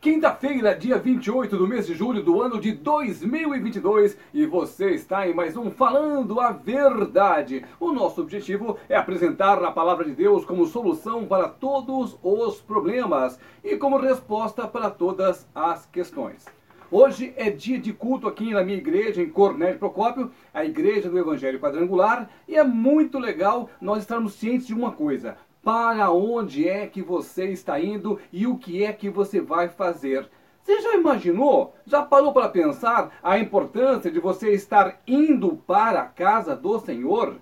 Quinta-feira, dia 28 do mês de julho do ano de 2022 e você está em mais um Falando a Verdade. O nosso objetivo é apresentar a palavra de Deus como solução para todos os problemas e como resposta para todas as questões. Hoje é dia de culto aqui na minha igreja, em Cornélio Procópio, a igreja do Evangelho Quadrangular, e é muito legal nós estarmos cientes de uma coisa para onde é que você está indo e o que é que você vai fazer. Você já imaginou? Já parou para pensar a importância de você estar indo para a casa do Senhor?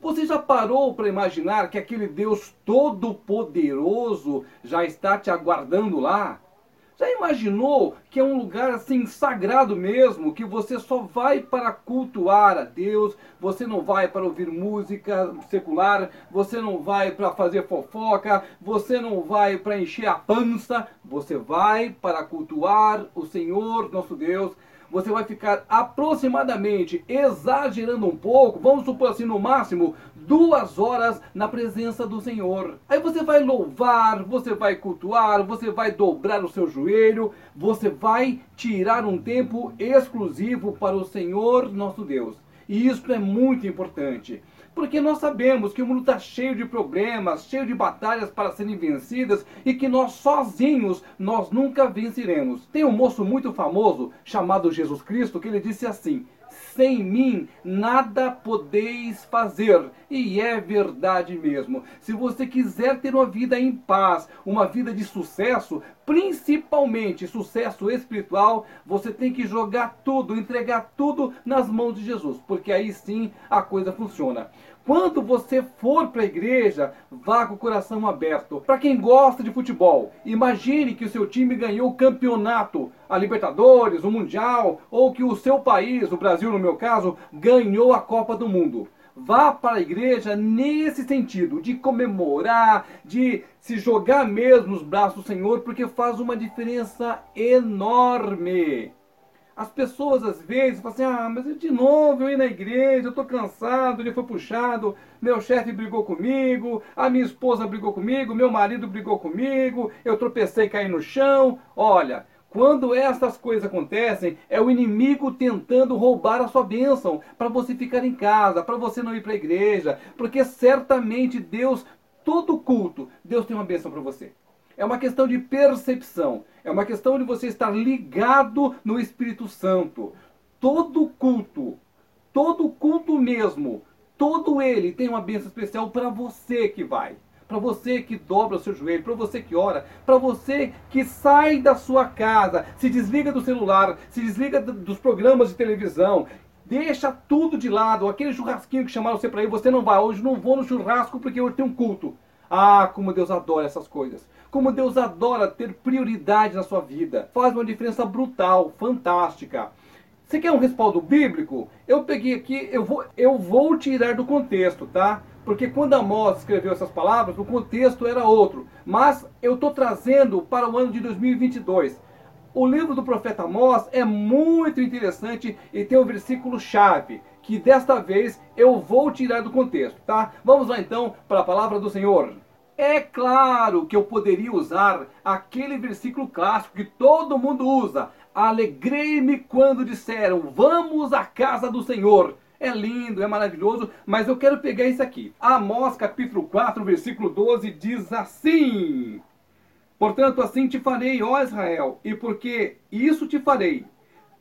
Você já parou para imaginar que aquele Deus todo-poderoso já está te aguardando lá? Já imaginou que é um lugar assim sagrado mesmo, que você só vai para cultuar a Deus, você não vai para ouvir música secular, você não vai para fazer fofoca, você não vai para encher a pança, você vai para cultuar o Senhor nosso Deus. Você vai ficar aproximadamente, exagerando um pouco, vamos supor assim, no máximo, duas horas na presença do Senhor. Aí você vai louvar, você vai cultuar, você vai dobrar o seu joelho, você vai tirar um tempo exclusivo para o Senhor nosso Deus. E isso é muito importante. Porque nós sabemos que o mundo está cheio de problemas, cheio de batalhas para serem vencidas e que nós sozinhos nós nunca venceremos. Tem um moço muito famoso chamado Jesus Cristo que ele disse assim: sem mim nada podeis fazer. E é verdade mesmo. Se você quiser ter uma vida em paz, uma vida de sucesso, principalmente sucesso espiritual, você tem que jogar tudo, entregar tudo nas mãos de Jesus, porque aí sim a coisa funciona. Quando você for para a igreja, vá com o coração aberto. Para quem gosta de futebol, imagine que o seu time ganhou o campeonato, a Libertadores, o Mundial, ou que o seu país, o Brasil no meu caso, ganhou a Copa do Mundo. Vá para a igreja nesse sentido, de comemorar, de se jogar mesmo nos braços do Senhor, porque faz uma diferença enorme. As pessoas às vezes falam assim: ah, mas de novo eu ir na igreja, eu estou cansado, ele foi puxado, meu chefe brigou comigo, a minha esposa brigou comigo, meu marido brigou comigo, eu tropecei e caí no chão. Olha, quando essas coisas acontecem, é o inimigo tentando roubar a sua bênção para você ficar em casa, para você não ir para a igreja, porque certamente Deus, todo culto, Deus tem uma bênção para você. É uma questão de percepção. É uma questão de você estar ligado no Espírito Santo. Todo culto, todo culto mesmo, todo ele tem uma bênção especial para você que vai. Para você que dobra o seu joelho, para você que ora, para você que sai da sua casa, se desliga do celular, se desliga dos programas de televisão, deixa tudo de lado, aquele churrasquinho que chamaram você para ir, você não vai, hoje não vou no churrasco porque hoje tem um culto. Ah, como Deus adora essas coisas. Como Deus adora ter prioridade na sua vida. Faz uma diferença brutal, fantástica. Você quer um respaldo bíblico? Eu peguei aqui, eu vou, eu vou tirar do contexto, tá? Porque quando Amós escreveu essas palavras, o contexto era outro. Mas eu estou trazendo para o ano de 2022. O livro do profeta Amós é muito interessante e tem um versículo chave que desta vez eu vou tirar do contexto, tá? Vamos lá então para a palavra do Senhor. É claro que eu poderia usar aquele versículo clássico que todo mundo usa. Alegrei-me quando disseram: Vamos à casa do Senhor. É lindo, é maravilhoso, mas eu quero pegar isso aqui. Amós capítulo 4, versículo 12 diz assim: Portanto, assim te farei, ó Israel, e porque isso te farei,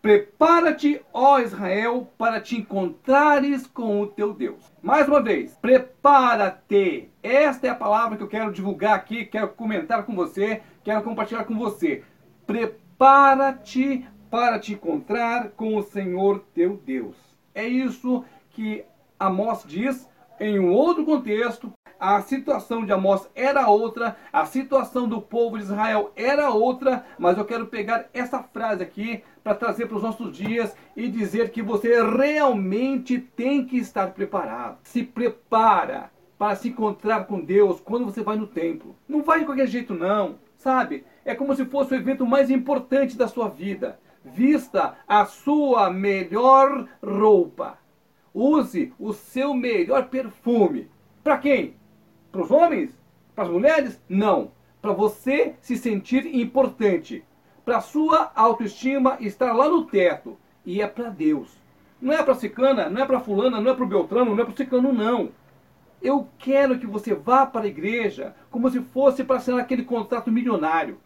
Prepara-te, ó Israel, para te encontrares com o teu Deus. Mais uma vez, prepara-te. Esta é a palavra que eu quero divulgar aqui, quero comentar com você, quero compartilhar com você. Prepara-te para te encontrar com o Senhor teu Deus. É isso que Amós diz em um outro contexto, a situação de Amós era outra, a situação do povo de Israel era outra, mas eu quero pegar essa frase aqui para trazer para os nossos dias e dizer que você realmente tem que estar preparado. Se prepara para se encontrar com Deus quando você vai no templo. Não vai de qualquer jeito não, sabe? É como se fosse o evento mais importante da sua vida. Vista a sua melhor roupa. Use o seu melhor perfume. Para quem? Para os homens? Para as mulheres? Não. Para você se sentir importante. para sua autoestima estar lá no teto. E é para Deus. Não é para ciclana, não é para fulana, não é para Beltrano, não é para o ciclano, não. Eu quero que você vá para a igreja como se fosse para assinar aquele contrato milionário.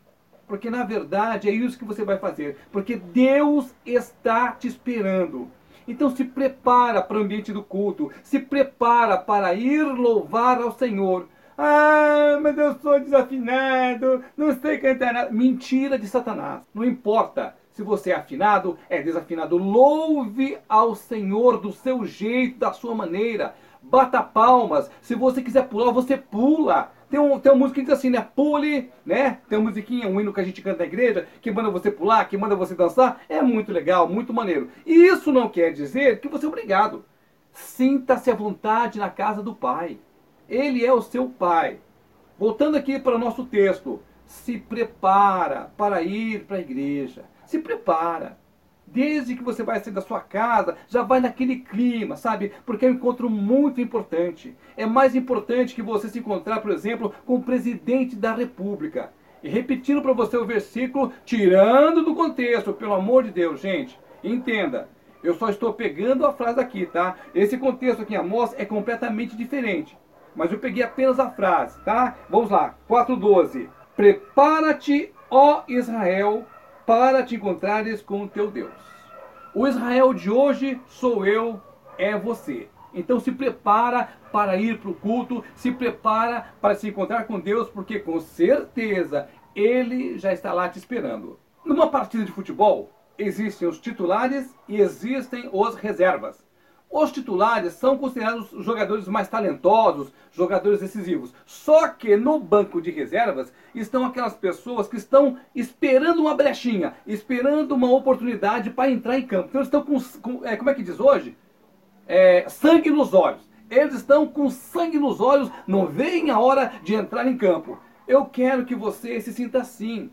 Porque na verdade é isso que você vai fazer. Porque Deus está te esperando. Então se prepara para o ambiente do culto. Se prepara para ir louvar ao Senhor. Ah, mas eu sou desafinado, não sei cantar nada. Mentira de Satanás. Não importa se você é afinado, é desafinado. Louve ao Senhor do seu jeito, da sua maneira. Bata palmas. Se você quiser pular, você pula. Tem, um, tem uma música que diz assim, né? Pule, né? Tem uma musiquinha, um hino que a gente canta na igreja, que manda você pular, que manda você dançar. É muito legal, muito maneiro. E isso não quer dizer que você é obrigado. Sinta-se à vontade na casa do Pai. Ele é o seu pai. Voltando aqui para o nosso texto, se prepara para ir para a igreja. Se prepara. Desde que você vai sair da sua casa, já vai naquele clima, sabe? Porque é um encontro muito importante. É mais importante que você se encontrar, por exemplo, com o presidente da República. E repetindo para você o versículo, tirando do contexto, pelo amor de Deus, gente, entenda. Eu só estou pegando a frase aqui, tá? Esse contexto aqui em Amós é completamente diferente mas eu peguei apenas a frase, tá? Vamos lá, 4.12. Prepara-te, ó Israel, para te encontrares com o teu Deus. O Israel de hoje sou eu, é você. Então se prepara para ir para o culto, se prepara para se encontrar com Deus, porque com certeza Ele já está lá te esperando. Numa partida de futebol, existem os titulares e existem os reservas. Os titulares são considerados os jogadores mais talentosos, jogadores decisivos. Só que no banco de reservas estão aquelas pessoas que estão esperando uma brechinha, esperando uma oportunidade para entrar em campo. Então eles estão com, com é, como é que diz hoje? É, sangue nos olhos. Eles estão com sangue nos olhos, não veem a hora de entrar em campo. Eu quero que você se sinta assim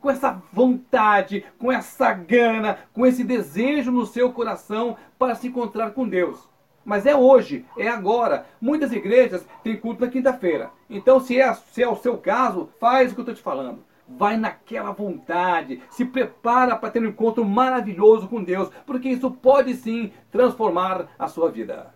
com essa vontade, com essa gana, com esse desejo no seu coração para se encontrar com Deus. Mas é hoje, é agora. Muitas igrejas têm culto na quinta-feira. Então, se é, se é o seu caso, faz o que eu estou te falando. Vai naquela vontade, se prepara para ter um encontro maravilhoso com Deus, porque isso pode sim transformar a sua vida.